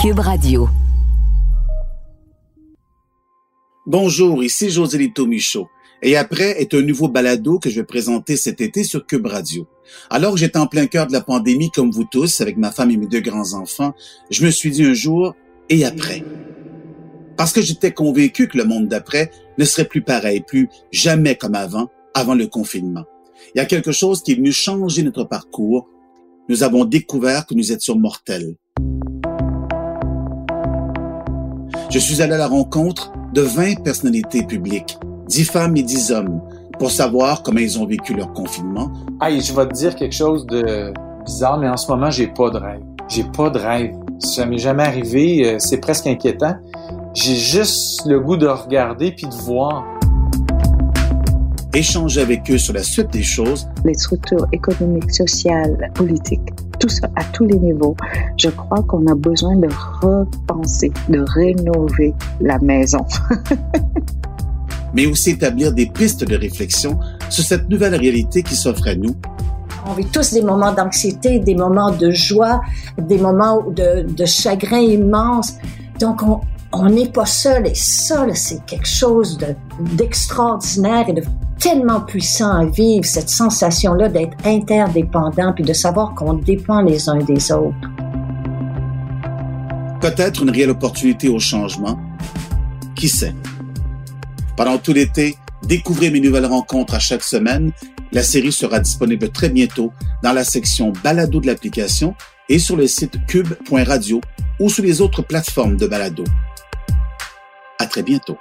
Cube Radio. Bonjour, ici José Lito Michaud. Et après est un nouveau balado que je vais présenter cet été sur Cube Radio. Alors que j'étais en plein cœur de la pandémie comme vous tous, avec ma femme et mes deux grands-enfants, je me suis dit un jour, et après? Parce que j'étais convaincu que le monde d'après ne serait plus pareil, plus jamais comme avant, avant le confinement. Il y a quelque chose qui est venu changer notre parcours. Nous avons découvert que nous étions mortels. Je suis allé à la rencontre de 20 personnalités publiques, 10 femmes et 10 hommes, pour savoir comment ils ont vécu leur confinement. Hey, je vais te dire quelque chose de bizarre, mais en ce moment, j'ai pas de rêve. J'ai pas de rêve. Ça m'est jamais arrivé. Euh, c'est presque inquiétant. J'ai juste le goût de regarder puis de voir. Échanger avec eux sur la suite des choses. Les structures économiques, sociales, politiques, tout ça à tous les niveaux. Je crois qu'on a besoin de repenser, de rénover la maison. mais aussi établir des pistes de réflexion sur cette nouvelle réalité qui s'offre à nous. On vit tous des moments d'anxiété, des moments de joie, des moments de, de chagrin immense. Donc, on, on n'est pas seul et ça, c'est quelque chose d'extraordinaire et de tellement puissant à vivre, cette sensation-là d'être interdépendant puis de savoir qu'on dépend les uns des autres. Peut-être une réelle opportunité au changement. Qui sait? Pendant tout l'été, découvrez mes nouvelles rencontres à chaque semaine. La série sera disponible très bientôt dans la section balado de l'application et sur le site cube.radio ou sur les autres plateformes de balado. À très bientôt.